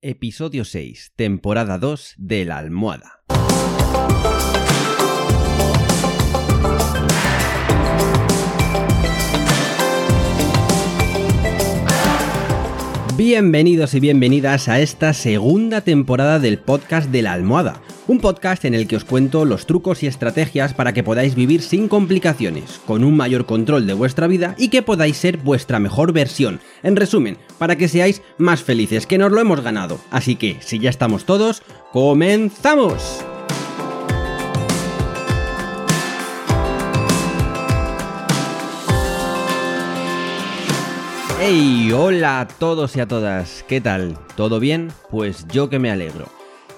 Episodio 6, temporada 2 de La Almohada. Bienvenidos y bienvenidas a esta segunda temporada del podcast de La Almohada, un podcast en el que os cuento los trucos y estrategias para que podáis vivir sin complicaciones, con un mayor control de vuestra vida y que podáis ser vuestra mejor versión. En resumen, para que seáis más felices, que nos lo hemos ganado. Así que, si ya estamos todos, ¡comenzamos! Hola a todos y a todas, ¿qué tal? ¿Todo bien? Pues yo que me alegro.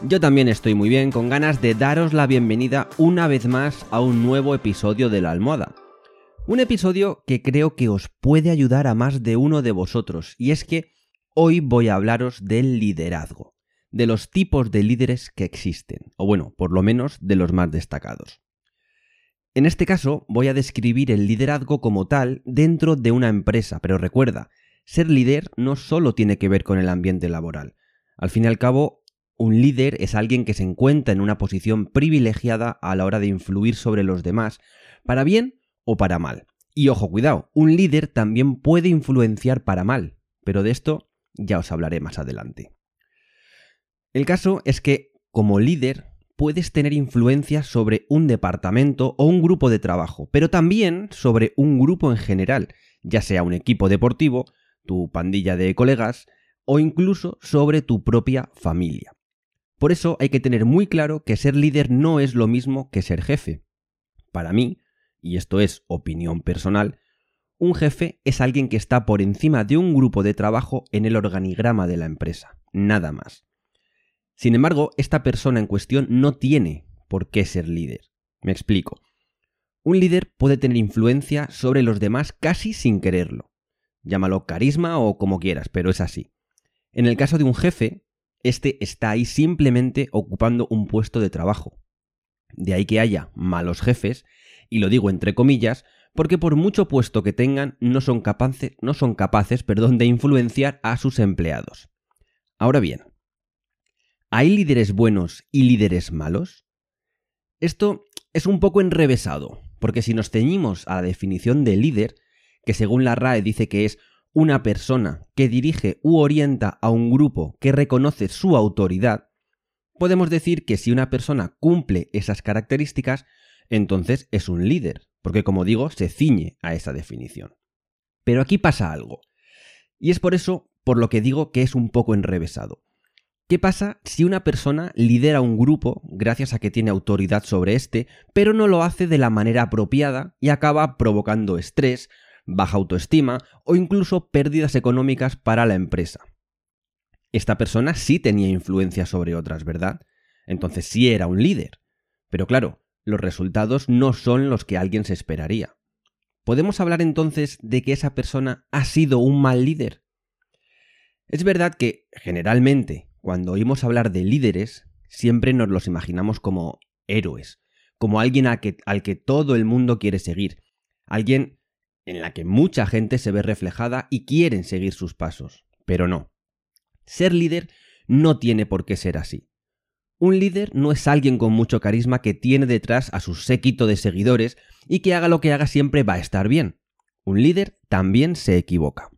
Yo también estoy muy bien, con ganas de daros la bienvenida una vez más a un nuevo episodio de la almohada. Un episodio que creo que os puede ayudar a más de uno de vosotros, y es que hoy voy a hablaros del liderazgo, de los tipos de líderes que existen, o bueno, por lo menos de los más destacados. En este caso voy a describir el liderazgo como tal dentro de una empresa, pero recuerda, ser líder no solo tiene que ver con el ambiente laboral. Al fin y al cabo, un líder es alguien que se encuentra en una posición privilegiada a la hora de influir sobre los demás, para bien o para mal. Y ojo, cuidado, un líder también puede influenciar para mal, pero de esto ya os hablaré más adelante. El caso es que, como líder, puedes tener influencia sobre un departamento o un grupo de trabajo, pero también sobre un grupo en general, ya sea un equipo deportivo, tu pandilla de colegas o incluso sobre tu propia familia. Por eso hay que tener muy claro que ser líder no es lo mismo que ser jefe. Para mí, y esto es opinión personal, un jefe es alguien que está por encima de un grupo de trabajo en el organigrama de la empresa, nada más. Sin embargo, esta persona en cuestión no tiene por qué ser líder. Me explico. Un líder puede tener influencia sobre los demás casi sin quererlo. Llámalo carisma o como quieras, pero es así. En el caso de un jefe, este está ahí simplemente ocupando un puesto de trabajo. De ahí que haya malos jefes, y lo digo entre comillas, porque por mucho puesto que tengan no son capaces, no son capaces perdón, de influenciar a sus empleados. Ahora bien, ¿Hay líderes buenos y líderes malos? Esto es un poco enrevesado, porque si nos ceñimos a la definición de líder, que según la RAE dice que es una persona que dirige u orienta a un grupo que reconoce su autoridad, podemos decir que si una persona cumple esas características, entonces es un líder, porque como digo, se ciñe a esa definición. Pero aquí pasa algo, y es por eso por lo que digo que es un poco enrevesado. ¿Qué pasa si una persona lidera un grupo gracias a que tiene autoridad sobre este, pero no lo hace de la manera apropiada y acaba provocando estrés, baja autoestima o incluso pérdidas económicas para la empresa? Esta persona sí tenía influencia sobre otras, ¿verdad? Entonces sí era un líder. Pero claro, los resultados no son los que alguien se esperaría. ¿Podemos hablar entonces de que esa persona ha sido un mal líder? Es verdad que, generalmente, cuando oímos hablar de líderes, siempre nos los imaginamos como héroes, como alguien al que, al que todo el mundo quiere seguir, alguien en la que mucha gente se ve reflejada y quieren seguir sus pasos. Pero no. Ser líder no tiene por qué ser así. Un líder no es alguien con mucho carisma que tiene detrás a su séquito de seguidores y que haga lo que haga siempre va a estar bien. Un líder también se equivoca.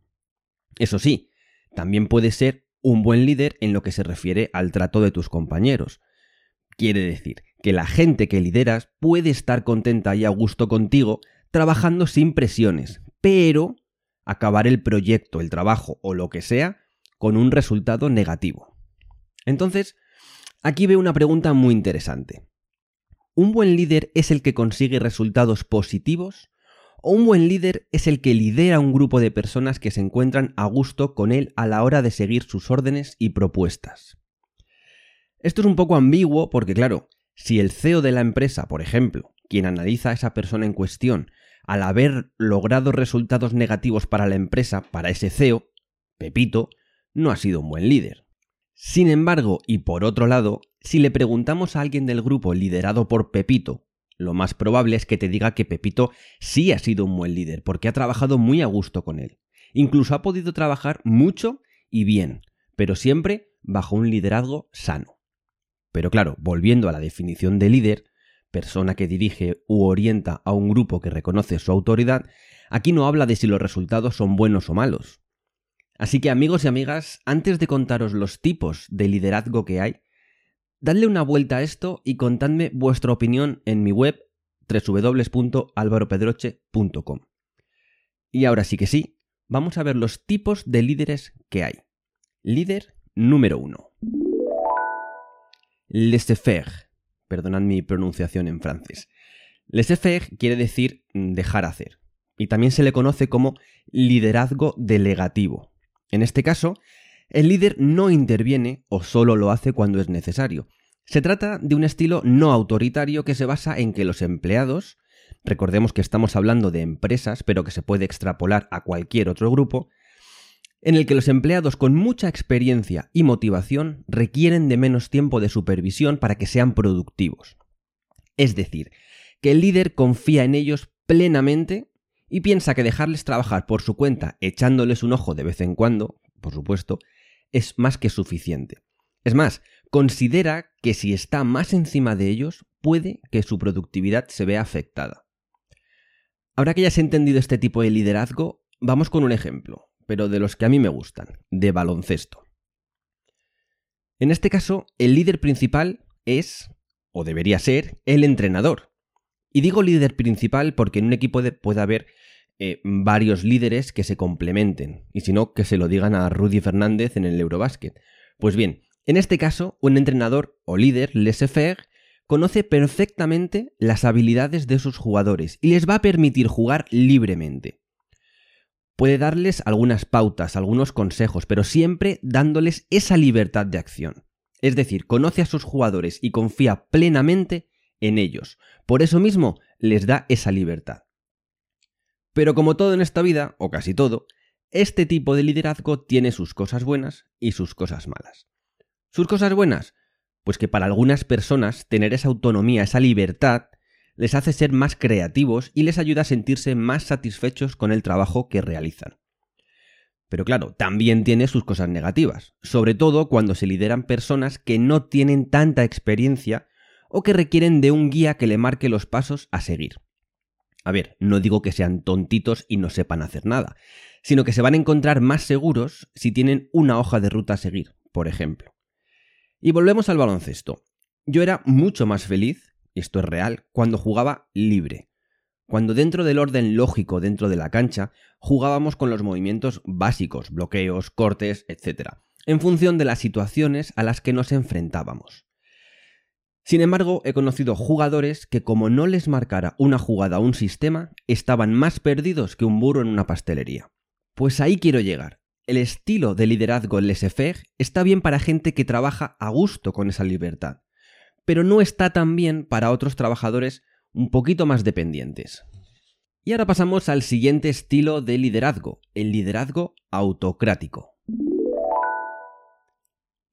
Eso sí, también puede ser un buen líder en lo que se refiere al trato de tus compañeros. Quiere decir que la gente que lideras puede estar contenta y a gusto contigo trabajando sin presiones, pero acabar el proyecto, el trabajo o lo que sea con un resultado negativo. Entonces, aquí veo una pregunta muy interesante. ¿Un buen líder es el que consigue resultados positivos o un buen líder es el que lidera un grupo de personas que se encuentran a gusto con él a la hora de seguir sus órdenes y propuestas. Esto es un poco ambiguo porque, claro, si el CEO de la empresa, por ejemplo, quien analiza a esa persona en cuestión, al haber logrado resultados negativos para la empresa, para ese CEO, Pepito, no ha sido un buen líder. Sin embargo, y por otro lado, si le preguntamos a alguien del grupo liderado por Pepito lo más probable es que te diga que Pepito sí ha sido un buen líder, porque ha trabajado muy a gusto con él. Incluso ha podido trabajar mucho y bien, pero siempre bajo un liderazgo sano. Pero claro, volviendo a la definición de líder, persona que dirige u orienta a un grupo que reconoce su autoridad, aquí no habla de si los resultados son buenos o malos. Así que amigos y amigas, antes de contaros los tipos de liderazgo que hay, dadle una vuelta a esto y contadme vuestra opinión en mi web www.alvaropedroche.com. Y ahora sí que sí, vamos a ver los tipos de líderes que hay. Líder número 1. Laissez-faire. Perdonad mi pronunciación en francés. Laissez-faire quiere decir dejar hacer. Y también se le conoce como liderazgo delegativo. En este caso, el líder no interviene o solo lo hace cuando es necesario. Se trata de un estilo no autoritario que se basa en que los empleados, recordemos que estamos hablando de empresas, pero que se puede extrapolar a cualquier otro grupo, en el que los empleados con mucha experiencia y motivación requieren de menos tiempo de supervisión para que sean productivos. Es decir, que el líder confía en ellos plenamente y piensa que dejarles trabajar por su cuenta echándoles un ojo de vez en cuando, por supuesto, es más que suficiente. Es más, considera que si está más encima de ellos, puede que su productividad se vea afectada. Ahora que ya has entendido este tipo de liderazgo, vamos con un ejemplo pero de los que a mí me gustan, de baloncesto. En este caso, el líder principal es, o debería ser, el entrenador. Y digo líder principal porque en un equipo puede haber eh, varios líderes que se complementen, y si no, que se lo digan a Rudy Fernández en el Eurobasket. Pues bien, en este caso, un entrenador o líder, laissez-faire, conoce perfectamente las habilidades de sus jugadores y les va a permitir jugar libremente puede darles algunas pautas, algunos consejos, pero siempre dándoles esa libertad de acción. Es decir, conoce a sus jugadores y confía plenamente en ellos. Por eso mismo les da esa libertad. Pero como todo en esta vida, o casi todo, este tipo de liderazgo tiene sus cosas buenas y sus cosas malas. ¿Sus cosas buenas? Pues que para algunas personas tener esa autonomía, esa libertad, les hace ser más creativos y les ayuda a sentirse más satisfechos con el trabajo que realizan. Pero claro, también tiene sus cosas negativas, sobre todo cuando se lideran personas que no tienen tanta experiencia o que requieren de un guía que le marque los pasos a seguir. A ver, no digo que sean tontitos y no sepan hacer nada, sino que se van a encontrar más seguros si tienen una hoja de ruta a seguir, por ejemplo. Y volvemos al baloncesto. Yo era mucho más feliz y esto es real, cuando jugaba libre. Cuando dentro del orden lógico dentro de la cancha jugábamos con los movimientos básicos, bloqueos, cortes, etc., en función de las situaciones a las que nos enfrentábamos. Sin embargo, he conocido jugadores que como no les marcara una jugada o un sistema, estaban más perdidos que un burro en una pastelería. Pues ahí quiero llegar. El estilo de liderazgo laissez-faire está bien para gente que trabaja a gusto con esa libertad pero no está tan bien para otros trabajadores un poquito más dependientes. Y ahora pasamos al siguiente estilo de liderazgo, el liderazgo autocrático.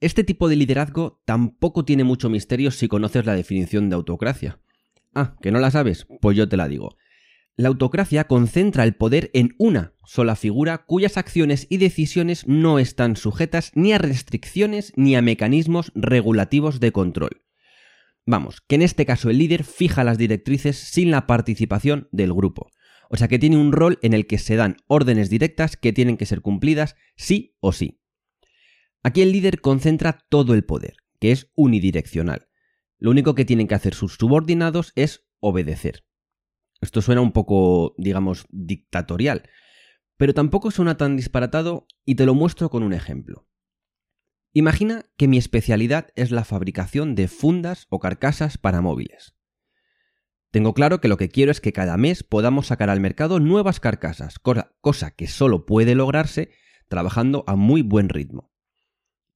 Este tipo de liderazgo tampoco tiene mucho misterio si conoces la definición de autocracia. Ah, ¿que no la sabes? Pues yo te la digo. La autocracia concentra el poder en una sola figura cuyas acciones y decisiones no están sujetas ni a restricciones ni a mecanismos regulativos de control. Vamos, que en este caso el líder fija las directrices sin la participación del grupo. O sea que tiene un rol en el que se dan órdenes directas que tienen que ser cumplidas sí o sí. Aquí el líder concentra todo el poder, que es unidireccional. Lo único que tienen que hacer sus subordinados es obedecer. Esto suena un poco, digamos, dictatorial, pero tampoco suena tan disparatado y te lo muestro con un ejemplo. Imagina que mi especialidad es la fabricación de fundas o carcasas para móviles. Tengo claro que lo que quiero es que cada mes podamos sacar al mercado nuevas carcasas, cosa que solo puede lograrse trabajando a muy buen ritmo.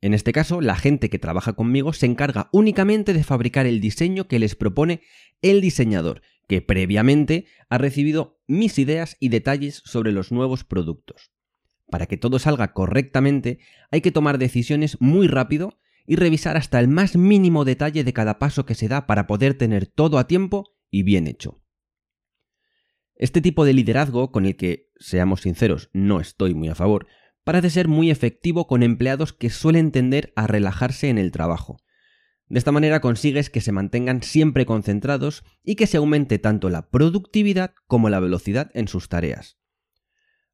En este caso, la gente que trabaja conmigo se encarga únicamente de fabricar el diseño que les propone el diseñador, que previamente ha recibido mis ideas y detalles sobre los nuevos productos. Para que todo salga correctamente, hay que tomar decisiones muy rápido y revisar hasta el más mínimo detalle de cada paso que se da para poder tener todo a tiempo y bien hecho. Este tipo de liderazgo, con el que, seamos sinceros, no estoy muy a favor, parece ser muy efectivo con empleados que suelen tender a relajarse en el trabajo. De esta manera consigues que se mantengan siempre concentrados y que se aumente tanto la productividad como la velocidad en sus tareas.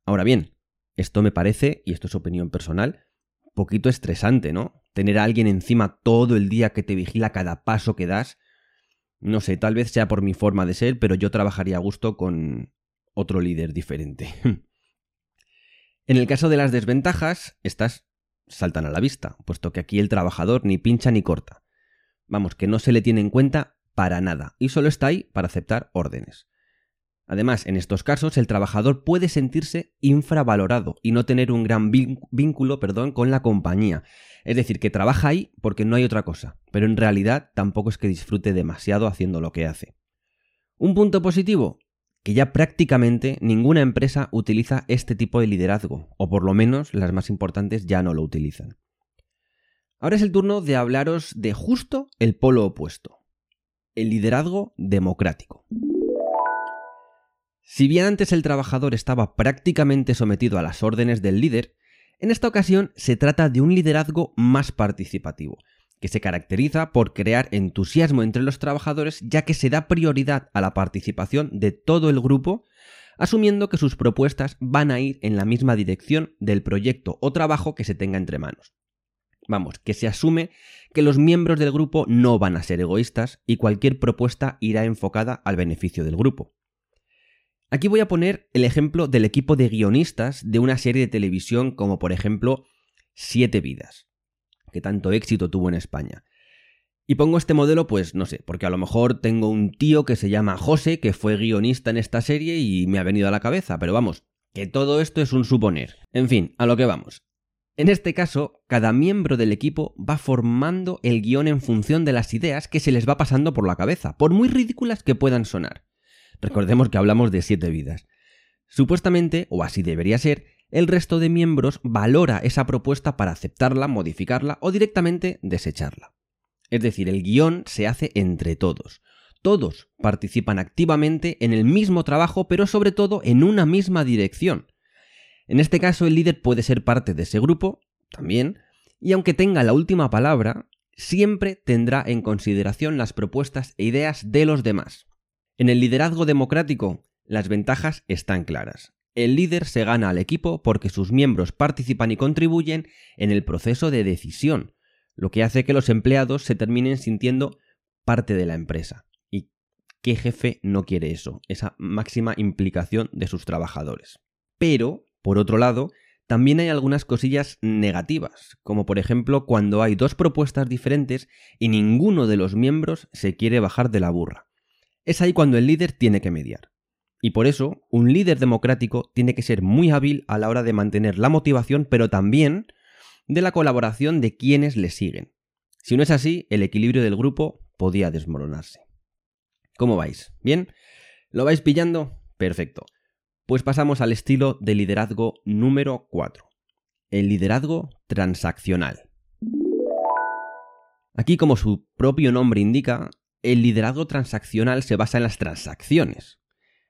Ahora bien, esto me parece, y esto es opinión personal, poquito estresante, ¿no? Tener a alguien encima todo el día que te vigila cada paso que das. No sé, tal vez sea por mi forma de ser, pero yo trabajaría a gusto con otro líder diferente. en el caso de las desventajas, estas saltan a la vista, puesto que aquí el trabajador ni pincha ni corta. Vamos, que no se le tiene en cuenta para nada, y solo está ahí para aceptar órdenes. Además, en estos casos, el trabajador puede sentirse infravalorado y no tener un gran vínculo perdón, con la compañía. Es decir, que trabaja ahí porque no hay otra cosa, pero en realidad tampoco es que disfrute demasiado haciendo lo que hace. Un punto positivo, que ya prácticamente ninguna empresa utiliza este tipo de liderazgo, o por lo menos las más importantes ya no lo utilizan. Ahora es el turno de hablaros de justo el polo opuesto, el liderazgo democrático. Si bien antes el trabajador estaba prácticamente sometido a las órdenes del líder, en esta ocasión se trata de un liderazgo más participativo, que se caracteriza por crear entusiasmo entre los trabajadores ya que se da prioridad a la participación de todo el grupo, asumiendo que sus propuestas van a ir en la misma dirección del proyecto o trabajo que se tenga entre manos. Vamos, que se asume que los miembros del grupo no van a ser egoístas y cualquier propuesta irá enfocada al beneficio del grupo. Aquí voy a poner el ejemplo del equipo de guionistas de una serie de televisión como por ejemplo Siete Vidas, que tanto éxito tuvo en España. Y pongo este modelo, pues no sé, porque a lo mejor tengo un tío que se llama José, que fue guionista en esta serie y me ha venido a la cabeza, pero vamos, que todo esto es un suponer. En fin, a lo que vamos. En este caso, cada miembro del equipo va formando el guion en función de las ideas que se les va pasando por la cabeza, por muy ridículas que puedan sonar. Recordemos que hablamos de siete vidas. Supuestamente, o así debería ser, el resto de miembros valora esa propuesta para aceptarla, modificarla o directamente desecharla. Es decir, el guion se hace entre todos. Todos participan activamente en el mismo trabajo, pero sobre todo en una misma dirección. En este caso, el líder puede ser parte de ese grupo, también, y aunque tenga la última palabra, siempre tendrá en consideración las propuestas e ideas de los demás. En el liderazgo democrático, las ventajas están claras. El líder se gana al equipo porque sus miembros participan y contribuyen en el proceso de decisión, lo que hace que los empleados se terminen sintiendo parte de la empresa. ¿Y qué jefe no quiere eso? Esa máxima implicación de sus trabajadores. Pero, por otro lado, también hay algunas cosillas negativas, como por ejemplo cuando hay dos propuestas diferentes y ninguno de los miembros se quiere bajar de la burra es ahí cuando el líder tiene que mediar. Y por eso, un líder democrático tiene que ser muy hábil a la hora de mantener la motivación, pero también de la colaboración de quienes le siguen. Si no es así, el equilibrio del grupo podía desmoronarse. ¿Cómo vais? ¿Bien? ¿Lo vais pillando? Perfecto. Pues pasamos al estilo de liderazgo número 4. El liderazgo transaccional. Aquí, como su propio nombre indica, el liderazgo transaccional se basa en las transacciones.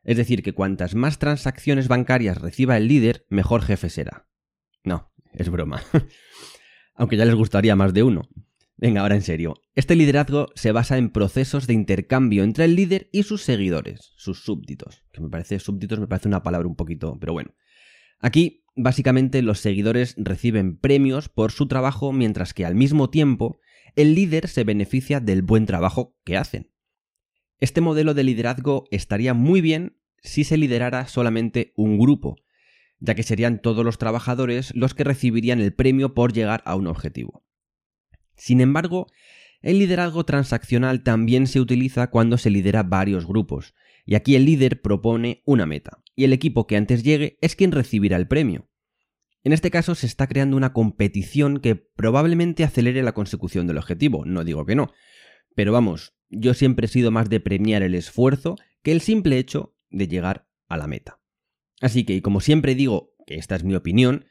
Es decir, que cuantas más transacciones bancarias reciba el líder, mejor jefe será. No, es broma. Aunque ya les gustaría más de uno. Venga, ahora en serio. Este liderazgo se basa en procesos de intercambio entre el líder y sus seguidores, sus súbditos. Que me parece, súbditos me parece una palabra un poquito, pero bueno. Aquí, básicamente, los seguidores reciben premios por su trabajo, mientras que al mismo tiempo el líder se beneficia del buen trabajo que hacen. Este modelo de liderazgo estaría muy bien si se liderara solamente un grupo, ya que serían todos los trabajadores los que recibirían el premio por llegar a un objetivo. Sin embargo, el liderazgo transaccional también se utiliza cuando se lidera varios grupos, y aquí el líder propone una meta, y el equipo que antes llegue es quien recibirá el premio. En este caso se está creando una competición que probablemente acelere la consecución del objetivo, no digo que no. Pero vamos, yo siempre he sido más de premiar el esfuerzo que el simple hecho de llegar a la meta. Así que, y como siempre digo, que esta es mi opinión,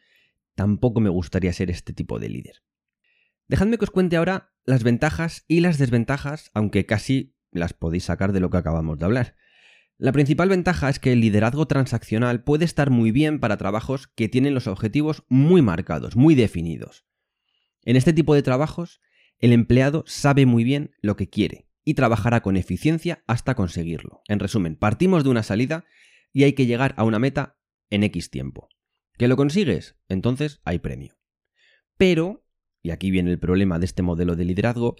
tampoco me gustaría ser este tipo de líder. Dejadme que os cuente ahora las ventajas y las desventajas, aunque casi las podéis sacar de lo que acabamos de hablar. La principal ventaja es que el liderazgo transaccional puede estar muy bien para trabajos que tienen los objetivos muy marcados, muy definidos. En este tipo de trabajos, el empleado sabe muy bien lo que quiere y trabajará con eficiencia hasta conseguirlo. En resumen, partimos de una salida y hay que llegar a una meta en X tiempo. ¿Que lo consigues? Entonces hay premio. Pero, y aquí viene el problema de este modelo de liderazgo,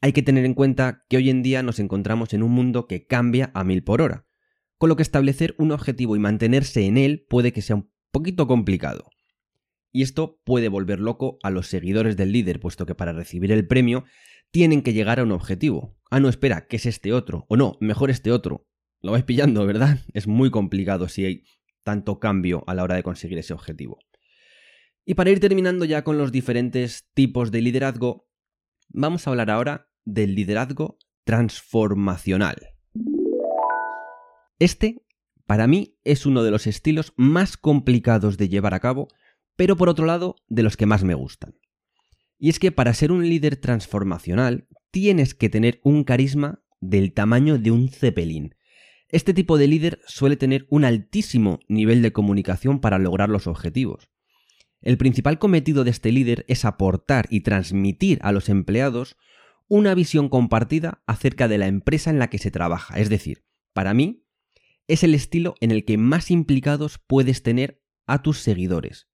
hay que tener en cuenta que hoy en día nos encontramos en un mundo que cambia a mil por hora, con lo que establecer un objetivo y mantenerse en él puede que sea un poquito complicado. Y esto puede volver loco a los seguidores del líder, puesto que para recibir el premio tienen que llegar a un objetivo. Ah, no, espera, ¿qué es este otro? O no, mejor este otro. Lo vais pillando, ¿verdad? Es muy complicado si hay tanto cambio a la hora de conseguir ese objetivo. Y para ir terminando ya con los diferentes tipos de liderazgo, vamos a hablar ahora del liderazgo transformacional. Este, para mí, es uno de los estilos más complicados de llevar a cabo, pero por otro lado, de los que más me gustan. Y es que para ser un líder transformacional, tienes que tener un carisma del tamaño de un cepelín, este tipo de líder suele tener un altísimo nivel de comunicación para lograr los objetivos. El principal cometido de este líder es aportar y transmitir a los empleados una visión compartida acerca de la empresa en la que se trabaja. Es decir, para mí, es el estilo en el que más implicados puedes tener a tus seguidores.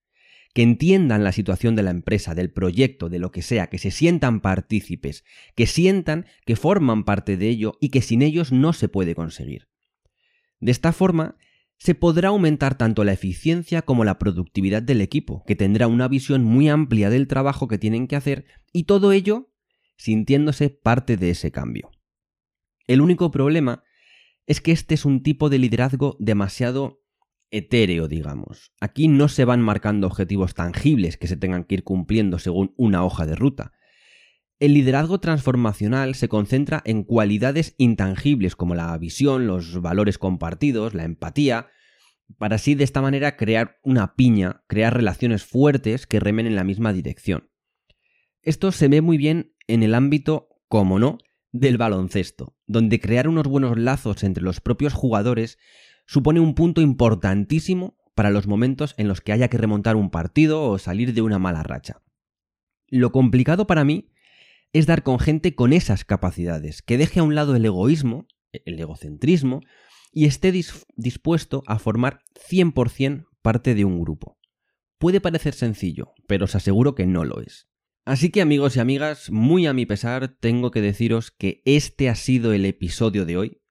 Que entiendan la situación de la empresa, del proyecto, de lo que sea, que se sientan partícipes, que sientan que forman parte de ello y que sin ellos no se puede conseguir. De esta forma, se podrá aumentar tanto la eficiencia como la productividad del equipo, que tendrá una visión muy amplia del trabajo que tienen que hacer y todo ello sintiéndose parte de ese cambio. El único problema es que este es un tipo de liderazgo demasiado etéreo, digamos. Aquí no se van marcando objetivos tangibles que se tengan que ir cumpliendo según una hoja de ruta, el liderazgo transformacional se concentra en cualidades intangibles como la visión, los valores compartidos, la empatía, para así de esta manera crear una piña, crear relaciones fuertes que remen en la misma dirección. Esto se ve muy bien en el ámbito, como no, del baloncesto, donde crear unos buenos lazos entre los propios jugadores supone un punto importantísimo para los momentos en los que haya que remontar un partido o salir de una mala racha. Lo complicado para mí es dar con gente con esas capacidades, que deje a un lado el egoísmo, el egocentrismo, y esté dispuesto a formar 100% parte de un grupo. Puede parecer sencillo, pero os aseguro que no lo es. Así que amigos y amigas, muy a mi pesar, tengo que deciros que este ha sido el episodio de hoy.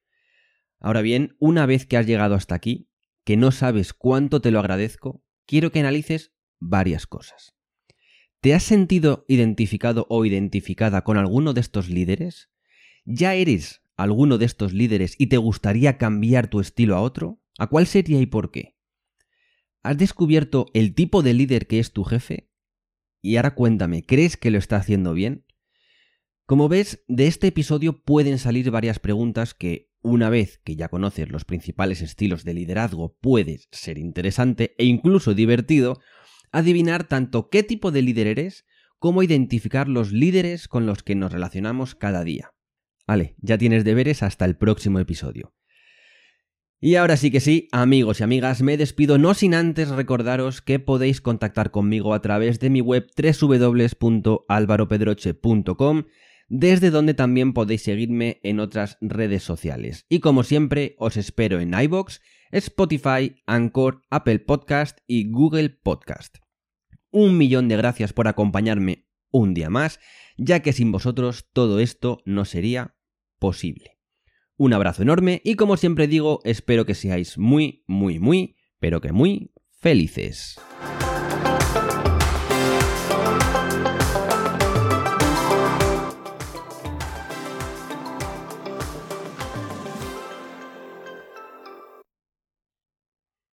Ahora bien, una vez que has llegado hasta aquí, que no sabes cuánto te lo agradezco, quiero que analices varias cosas. ¿Te has sentido identificado o identificada con alguno de estos líderes? ¿Ya eres alguno de estos líderes y te gustaría cambiar tu estilo a otro? ¿A cuál sería y por qué? ¿Has descubierto el tipo de líder que es tu jefe? Y ahora cuéntame, ¿crees que lo está haciendo bien? Como ves, de este episodio pueden salir varias preguntas que, una vez que ya conoces los principales estilos de liderazgo, puedes ser interesante e incluso divertido adivinar tanto qué tipo de líder eres como identificar los líderes con los que nos relacionamos cada día. Vale, ya tienes deberes hasta el próximo episodio. Y ahora sí que sí, amigos y amigas, me despido no sin antes recordaros que podéis contactar conmigo a través de mi web www.alvaropedroche.com, desde donde también podéis seguirme en otras redes sociales. Y como siempre, os espero en iBox, Spotify, Anchor, Apple Podcast y Google Podcast un millón de gracias por acompañarme un día más, ya que sin vosotros todo esto no sería posible. Un abrazo enorme y como siempre digo, espero que seáis muy, muy, muy, pero que muy felices.